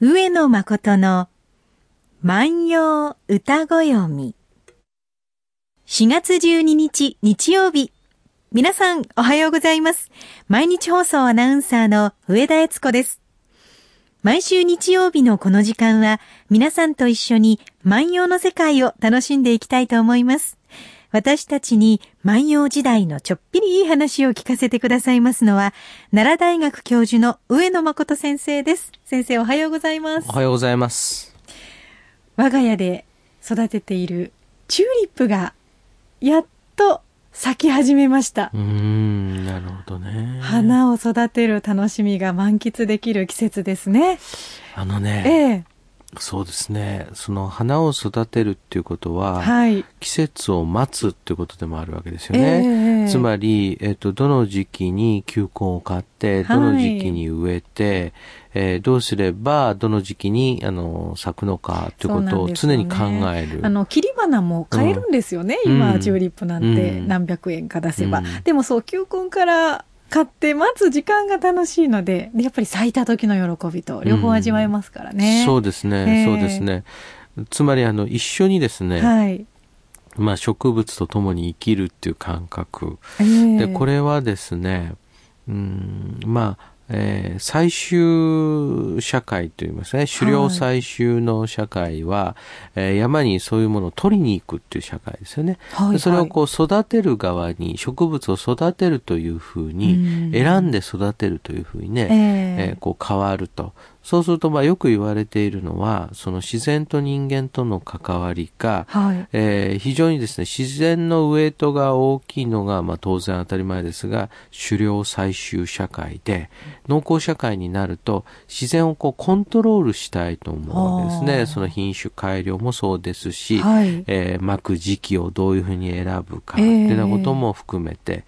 上野誠の万葉歌ご読み。4月12日日曜日。皆さんおはようございます。毎日放送アナウンサーの上田悦子です。毎週日曜日のこの時間は皆さんと一緒に万葉の世界を楽しんでいきたいと思います。私たちに万葉時代のちょっぴりいい話を聞かせてくださいますのは、奈良大学教授の上野誠先生です。先生おはようございますお。はようございます。我が家で育てているチューリップがやっと咲き始めましたうー。ん、なるほどね。花を育てる楽しみが満喫できる季節ですね。あのえね、え。そうですね。その花を育てるっていうことは、はい。季節を待つっていうことでもあるわけですよえね。えつまり、えっ、と、どの時期に球根を買って、どの時期に植えて、えーどうすれば、どの時期に、あの、咲くのかということを常に考える。あの、切り花も買えるんですよね。うん今、チューリップなんてうん何百円か出せば。うんでもそう、球根から買って待つ時間が楽しいので、でやっぱり咲いた時の喜びと両方味わえますからね。そうですね、ええそうですね。つまり、あの、一緒にですね、はい。まあ、植物と共に生きるっていう感覚。ええで、これはですね、うん、まあ、えー最終社会といいますね、狩猟採集の社会は、えー山にそういうものを取りに行くっていう社会ですよね。はいでそれをこう育てる側に、植物を育てるというふうに、選んで育てるというふうにね、ええ。えーこう変わると。そうすると、まあよく言われているのは、その自然と人間との関わりが、はい。えー非常にですね、自然のウエイトが大きいのが、まあ当然当たり前ですが、狩猟採集社会で、農耕社会になると、自然をこうコントロールしたいと思うわけですね。その品種改良もそうですし、はい。えー巻く時期をどういうふうに選ぶか、ってなことも含めて、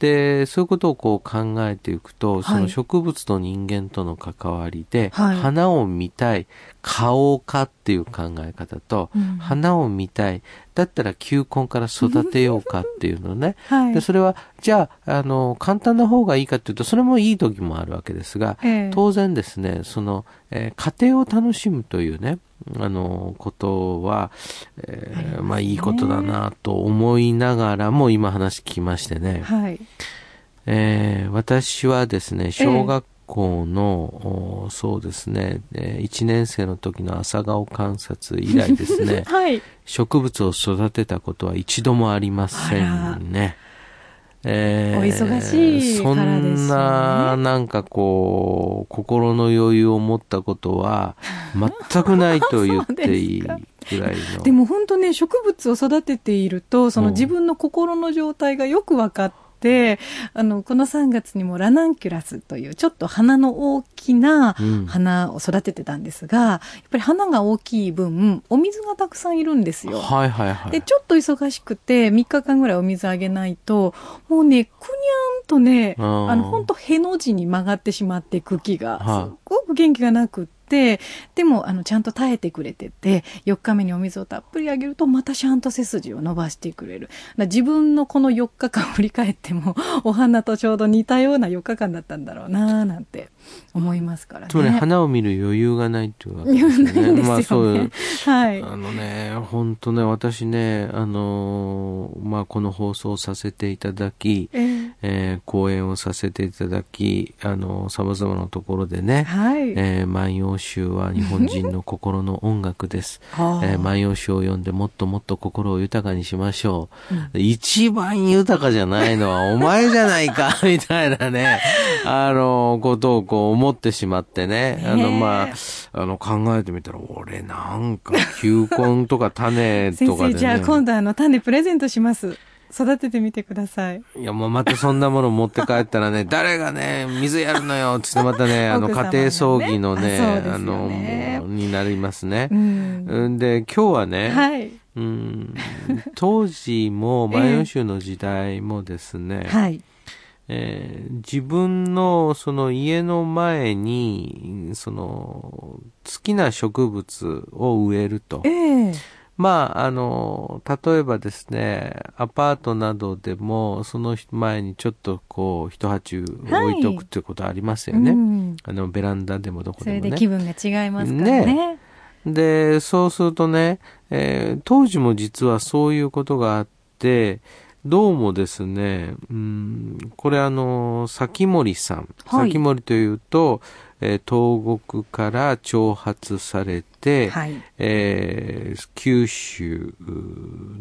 で、そういうことをこう考えていくと、その植物と人間との関わりで、はい花を見たい、買おうかっていう考え方と、うん花を見たい、だったら球根から育てようかっていうのね。はい。で、それは、じゃあ、あの、簡単な方がいいかっていうと、それもいい時もあるわけですが、ええ当然ですね、その、えー家庭を楽しむというね、あの、ことは、えーますねまあいいことだなと思いながらも、今話聞きましてね、はい。えー私はですね、小学校の、おそうですね、え1年生の時の朝顔観察以来ですね、はい。植物を育てたことは一度もありませんね。えお忙しいからですよねそんな、なんかこう、心の余裕を持ったことは、全くないと言っていいぐらいの。でも本当ね、植物を育てていると、そのうん自分の心の状態がよく分かって、あの、この3月にもラナンキュラスという、ちょっと花の大きなうん花を育ててたんですが、やっぱり花が大きい分、お水がたくさんいるんですよ。はいはいはい。で、ちょっと忙しくて、3日間ぐらいお水あげないと、もうね、くにゃんとね、あの、ほんとへの字に曲がってしまって茎が、はいすっごく元気がなくって、でも、あの、ちゃんと耐えてくれてて、4日目にお水をたっぷりあげると、またちゃんと背筋を伸ばしてくれる。自分のこの4日間振り返っても、お花とちょうど似たような4日間だったんだろうなぁ、なんて思いますからね。つまり花を見る余裕がないっていうわけですよね。余裕ないんですよねまあそうはい。あのね、本当ね、私ね、あのーまあ、この放送をさせていただき、えーえー講演をさせていただき、あのー様々なところでね、はい。えー万葉集は日本人の心の音楽です。は あえー万葉集を読んでもっともっと心を豊かにしましょう。一番豊かじゃないのはお前じゃないか、みたいなね、あのーことをこう思ってしまってね。あの、まあ、あの、考えてみたら、俺なんか、球根とか種とかで じゃあね。今度あの、種プレゼントします。育ててみてください。いや、もうまたそんなもの持って帰ったらね、誰がね、水やるのよ、つってまたね、あの、家庭葬儀のね、あそうですよあの、になりますねう。ん。うんで、今日はね、はい。うん、当時も、万葉集の時代もですね、はい。えー自分のその家の前に、その、好きな植物を植えると。ええまあ、あの、例えばですね、アパートなどでも、その前にちょっとこう、一鉢置いとくっていうことありますよね。うんあの、ベランダでもどこでもね。それで気分が違いますからね。ねで、そうするとね、えー当時も実はそういうことがあって、どうもですね、うん、これあの、先森さん。はい先森というと、えー東国から挑発されて、はい。えー九州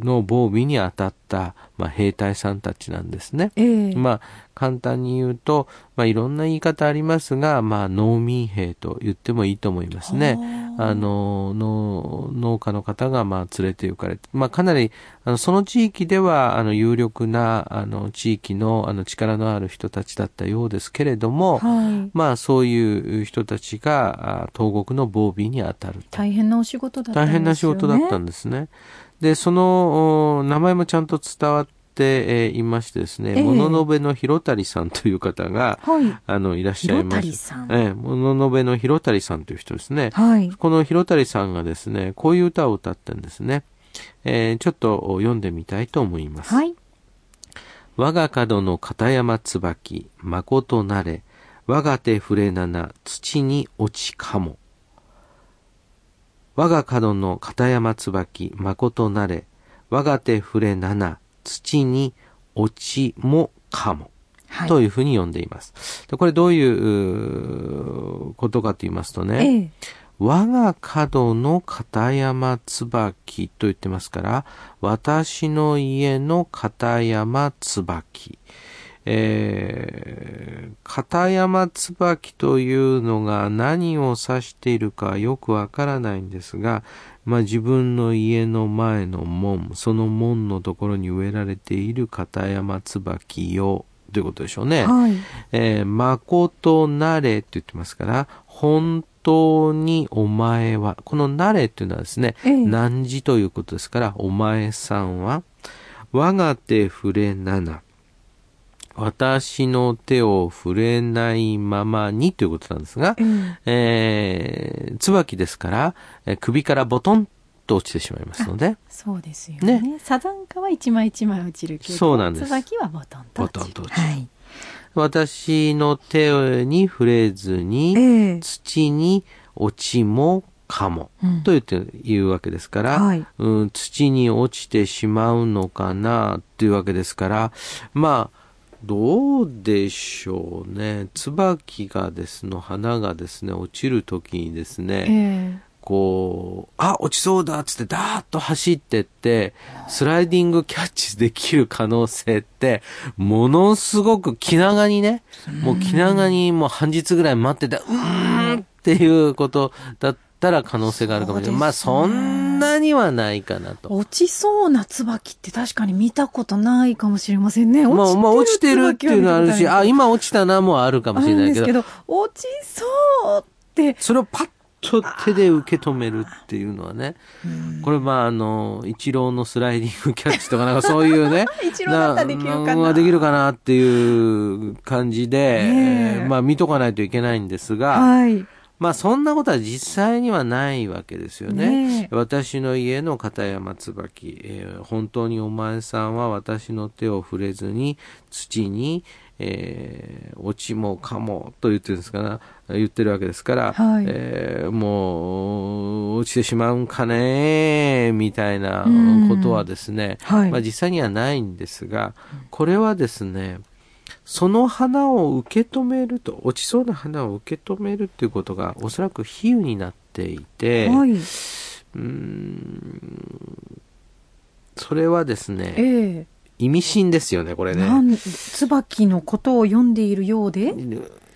の防備に当たった、まあ、兵隊さんたちなんですね。ええまあ、簡単に言うと、まあ、いろんな言い方ありますが、まあ、農民兵と言ってもいいと思いますね。あの、農農家の方が、まあ、連れて行かれて、まあ、かなり、あの、その地域では、あの、有力な、あの、地域の、あの、力のある人たちだったようですけれども、はい。まあ、そういう人たちが、あ東国の防備に当たると。大変なお仕事だったんですよね。大変な仕事だったんですね。で、その、お名前もちゃんと伝わって、えーいましてですね、ええ物のべの広谷さんという方が、はい。あの、いらっしゃいま広す。谷さん。ええ、物のべの広谷さんという人ですね。はい。この広谷さんがですね、こういう歌を歌ってんですね。えーちょっと読んでみたいと思います。はい。我が角の片山椿、誠なれ、我が手触れなな、土に落ちかも。我が角の片山椿、誠なれ、我が手触れなな、土に落ちもかも。はい。というふうに読んでいます。でこれどういうことかと言いますとね、ええ。我が角の片山椿と言ってますから、私の家の片山椿。えー、片山椿というのが何を指しているかよくわからないんですが、まあ自分の家の前の門、その門のところに植えられている片山椿よ、ということでしょうね。はい。えー、誠なれって言ってますから、本当にお前は、このなれっていうのはですね、ええ汝ということですから、お前さんは、我が手触れなな、私の手を触れないままにということなんですが、えええー、椿ですから、えー首からボトンと落ちてしまいますので、そうですよね。ねサザンカは一枚一枚落ちるけど、そうなんです椿はボトンと落ちる。ボトンと落ちるはい。私の手に触れずに、ええ土に落ちもかも。うんと言って言うわけですから、はいうん、土に落ちてしまうのかなっていうわけですから、まあ、どうでしょうね。椿がですの花がですね、落ちるときにですね、えこう、あ、落ちそうだっつってダーッと走ってって、スライディングキャッチできる可能性って、ものすごく気長にね、もう気長にもう半日ぐらい待ってて、うーんっていうことだったら可能性があるかもしれない。まあそんなにはないかなえと。落ちそうな椿って確かに見たことないかもしれませんね。まあ、まあ落ちてるっていうのはあるし、あ、今今落ちたなもあるかもしれないけど、ど、落ちそうって、それをパッと手で受け止めるっていうのはね、これまああの、一郎のスライディングキャッチとかなんかそういうね、一郎だったらできるかななできるかなっていう感じで、えーまあ見とかないといけないんですが、はい。まあそんなことは実際にはないわけですよね。ねえ。私の家の片山椿、えー本当にお前さんは私の手を触れずに土に、えー落ちもかもと言ってるんですから、言ってるわけですから、はい。えーもう落ちてしまうんかねみたいなうん。ことはですね、はい。まあ実際にはないんですが、これはですね、その花を受け止めると、落ちそうな花を受け止めるっていうことがおそらく比喩になっていて、はい。うーんそれはですね、ええ意味深ですよね、これね。椿のことを読んでいるようで、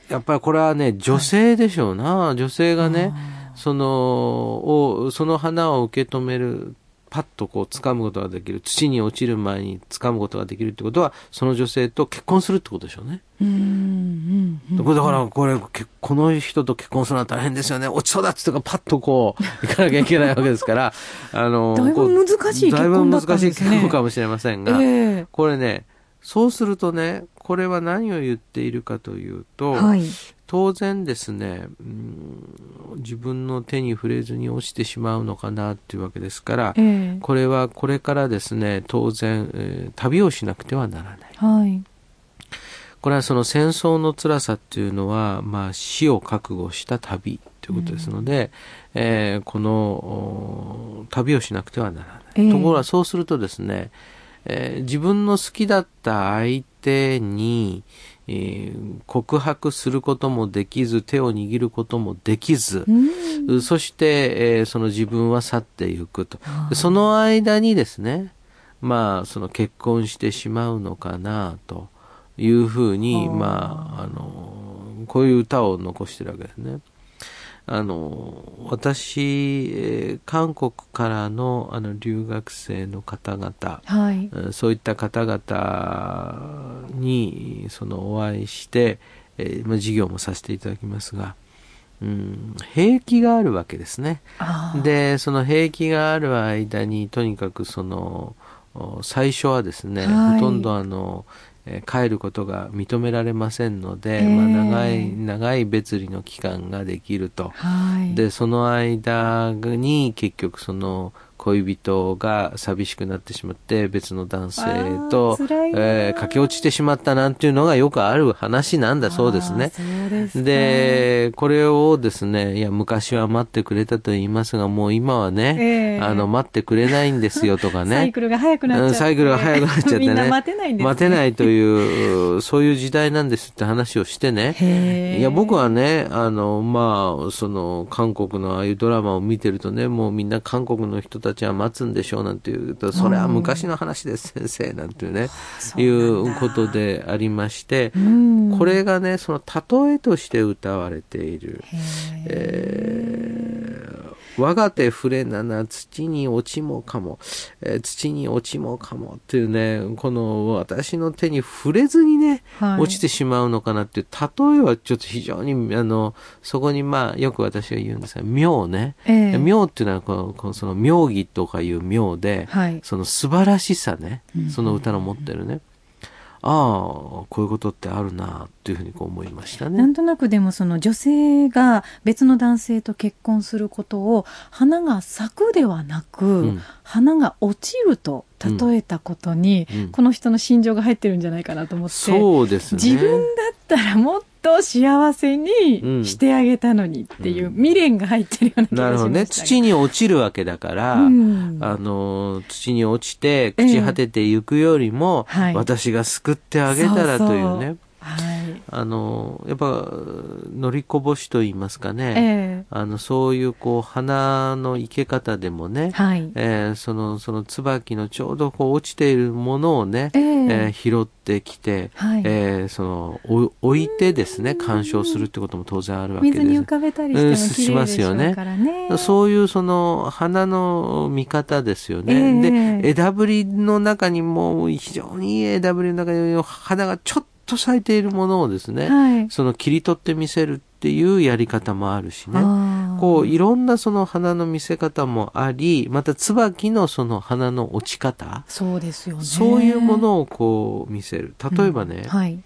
やっぱりこれはね、女性でしょうな。女性がね、あその、を、その花を受け止める、パッとこう掴むことができる。土に落ちる前に掴むことができるってことは、その女性と結婚するってことでしょうね。うん、だから、これ、けこの人と結婚するのは大変ですよね。落ちそうだっつってパッとこう、行かなきゃいけないわけですから、あの、だいぶ難しい結婚だったんですねだいぶ難しい結婚かもしれませんが、ええこれね、そうするとね、これは何を言っているかというと、はい。当然ですね、うん自分の手に触れずに落ちてしまうのかなっていうわけですから、ええこれはこれからですね、当然、えー旅をしなくてはならない。はい。これはその戦争の辛さっていうのは、まあ、死を覚悟した旅ということですので、えーこのお旅をしなくてはならない。ええところがそうするとですね、えー自分の好きだった相手に、えー告白することもできず、手を握ることもできずう、ん。そして、えーその自分は去っていくと。その間にですね、まあ、その結婚してしまうのかな、というふうに、まあ、あの、こういう歌を残してるわけですね。あの、私、えー韓国からのあの留学生の方々、はい。えーそういった方々に、そのお会いして、えーまあ、授業もさせていただきますが、うん、兵役があるわけですね。で、その兵役がある間に、とにかくその、お最初はですね、はいほとんどあの、えー帰ることが認められませんので、ええまあ、長い、長い別離の期間ができると。はい。で、その間に結局その恋人が寂しくなってしまって別の男性とえー駆け落ちてしまったなんていうのがよくある話なんだそうですねですか。で、これをですね、いや、昔は待ってくれたと言いますが、もう今はね、ええあの、待ってくれないんですよとかね。サイクルが早くなっちゃって。うんサイクルが早くなっちゃってね。みんな待てないんです、ね。待てないという、そういう時代なんですって話をしてね。いや、僕はね、あの、まあ、その、韓国のああいうドラマを見てるとね、もうみんな韓国の人たちは待つんでしょうなんて言うと、それは昔の話です、先生、なんていうね、いそうことでありまして、うん。これがね、その例えとして歌われている。えー我が手触れなな土に落ちもかも、えー土に落ちもかもっていうね、この私の手に触れずにね、はい落ちてしまうのかなっていう例えはちょっと非常に、あの、そこにまあよく私が言うんですが、妙ね。ええ妙っていうのはこの、その妙義とかいう妙で、はい。その素晴らしさねうん、その歌の持ってるね。ああ、こういうことってあるなっていうふうにこう思いましたね。なんとなくでもその女性が別の男性と結婚することを花が咲くではなく、ん花が落ちると例えたことに、うんこの人の心情が入ってるんじゃないかなと思って、そうですね。自分だったらもっと幸せうんにしてあげたのにっていう未練が入ってるような気がしましたがなるほどね。土に落ちるわけだから、うんあの、土に落ちて朽ち果てていくよりも、はい私が救ってあげたらというね。はい。あの、やっぱ、乗りこぼしと言いますかね。えあの、そういうこう、花の生け方でもねえ、はい。えーその、その椿のちょうどこう落ちているものをね、えええー拾ってきて、はいえーその、お置いてですね、鑑賞するってことも当然あるわけです。水に浮かべたりしてもうん綺し麗でしょうますよねからね。そういうその花の見方ですよね。ええで、枝ぶりの中にも非常にいい枝ぶりの中に花がちょっと咲いているものをですね、はい。その切り取って見せるっていうやり方もあるしね。こういろんなその花の見せ方もあり、また椿のその花の落ち方、そうですよね。そういうものをこう見せる。例えばね、うんはい。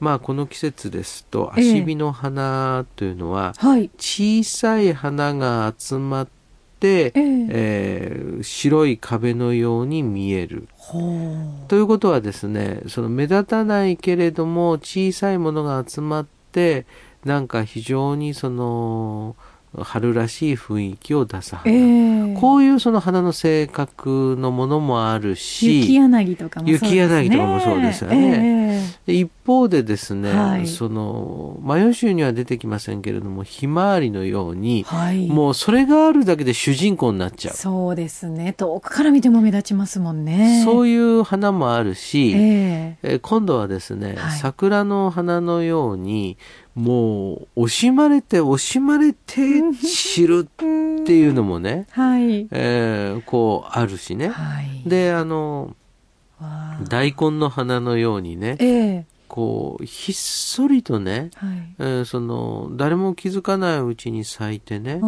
まあこの季節ですと、ええ足火の花というのは、はい。小さい花が集まって、えええー白い壁のように見える。ほということはですね、その目立たないけれども小さいものが集まって、なんか非常にその、春らしい雰囲気を出すう。花。ええこういうその花の性格のものもあるし、雪柳とかもそうですね。雪柳とかもそうですよねえで一方でですね、はいその、マヨ州には出てきませんけれども、ひまわりのようにえ、はい。もうそれがあるだけで主人公になっちゃう。そうですね。遠くから見ても目立ちますもんね。そういう花もあるし、えええー今度はですね、はい桜の花のように、もう、惜しまれて惜しまれて知るっていうのもね、はい。えーこうあるしね。はい。で、あの、大根の花のようにね、ええこう、ひっそりとね、はい。えーその、誰も気づかないうちに咲いてね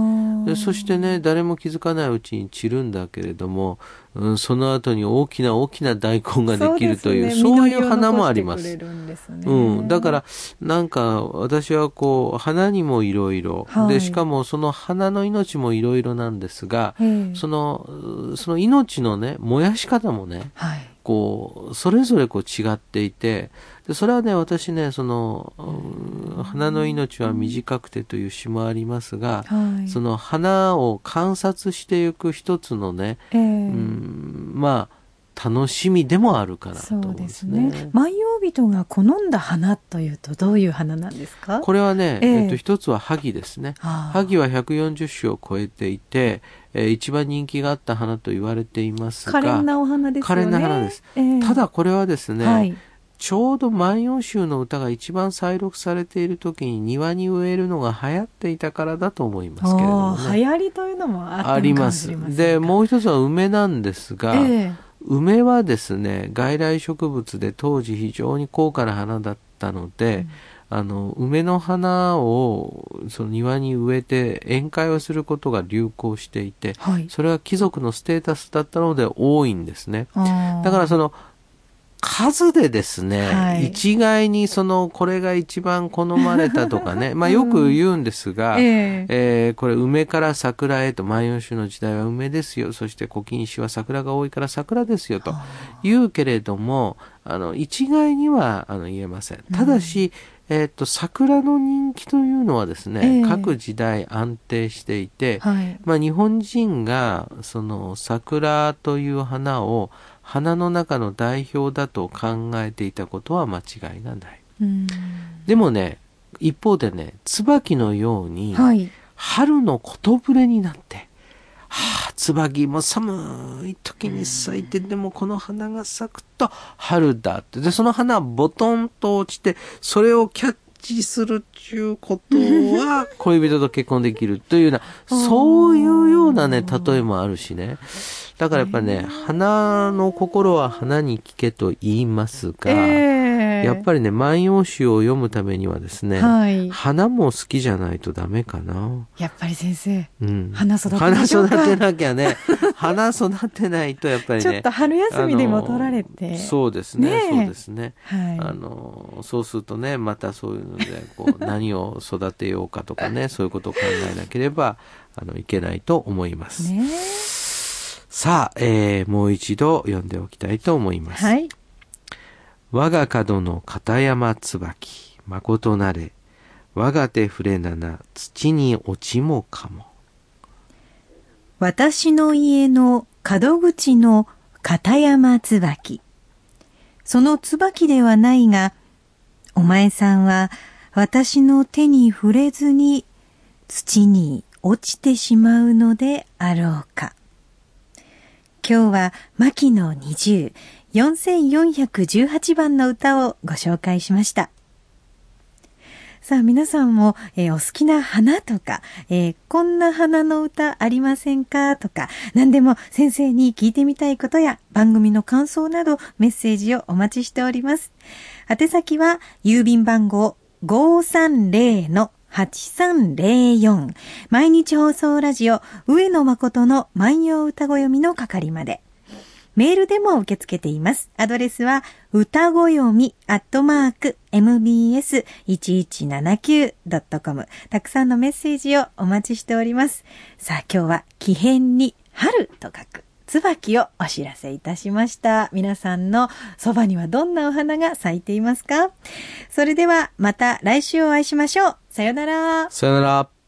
でそしてね、誰も気づかないうちに散るんだけれども、うん、その後に大きな大きな大根ができるという、そういう花もあります。ねうん。だから、なんか、私はこう、花にもいろいろ。はいで、しかもその花の命もいろいろなんですが、ええその、うその命のね、燃やし方もね、はい。こう、それぞれこう違っていて、で、それはね、私ね、その、うん花の命は短くてという詩もありますが、はい。その花を観察していく一つのね、ええうん、まあ、楽しみでもあるかなとそ思うんですすね。ね。万葉人が好んだ花というとどういう花なんですか？これはね、えええっと、一つは萩ですね。萩は140種を超えていて、えー一番人気があった花と言われていますが、可憐なお花ですよね。可憐な花です。ええただこれはですね、はい。ちょうど万葉集の歌が一番再録されている時に庭に植えるのが流行っていたからだと思いますけれどもね。流行りというのもあります。で、うもう一つは梅なんですが、ええ梅はですね、外来植物で当時非常に高価な花だったので、あの、梅の花をその庭に植えて宴会をすることが流行していて、はい。それは貴族のステータスだったので多いんですね。だからその、数でですね、はい一概にその、これが一番好まれたとかね、まあよく言うんですが、えええーこれ梅から桜へと万葉集の時代は梅ですよ。そして古今集は桜が多いから桜ですよと言うけれども、あの、一概にはあの言えません。ただし、えっ、と、桜の人気というのはですね、ええ各時代安定していて、はい。まあ日本人がその桜という花を花の中の代表だと考えていたことは間違いがない。うんでもね、一方でね、椿のように、はい。春のことぶれになって、はあ、椿も寒い時に咲いて、でもこの花が咲くと春だって。で、その花はボトンと落ちて、それをキャッチするっていうことは、恋人と結婚できるというような、そういうようなね、例えもあるしね。だからやっぱりね、花の心は花に聞けと言いますが、ええやっぱりね、万葉集を読むためにはですね、はい。花も好きじゃないとダメかな。やっぱり先生、うん。花育て花育てなきゃね。花育てないとやっぱりね。ちょっと春休みでも取られて。そうですね。ねえそうですね。はい。あの、そうするとね、またそういうので、こう、何を育てようかとかね、そういうことを考えなければ、あの、いけないと思います。ねさあ、えー、もう一度読んでおきたいと思います。はい。我が角の片山椿、誠なれ、我が手触れなな、土に落ちもかも。私の家の角口の片山椿。その椿ではないが、お前さんは私の手に触れずに土に落ちてしまうのであろうか。今日は牧野20、4418番の歌をご紹介しました。さあ皆さんも、えーお好きな花とか、えーこんな花の歌ありませんか？とか、何でも先生に聞いてみたいことや番組の感想などメッセージをお待ちしております。宛先は郵便番号530の8304毎日放送ラジオ上野誠の万葉歌子読みの係まで。メールでも受け付けています。アドレスは、歌ご読みアットマーク mbs1179.com。たくさんのメッセージをお待ちしております。さあ今日は、木変に春と書く。椿をお知らせいたしました。皆さんのそばにはどんなお花が咲いていますか？それではまた来週お会いしましょう。さよなら。さよなら。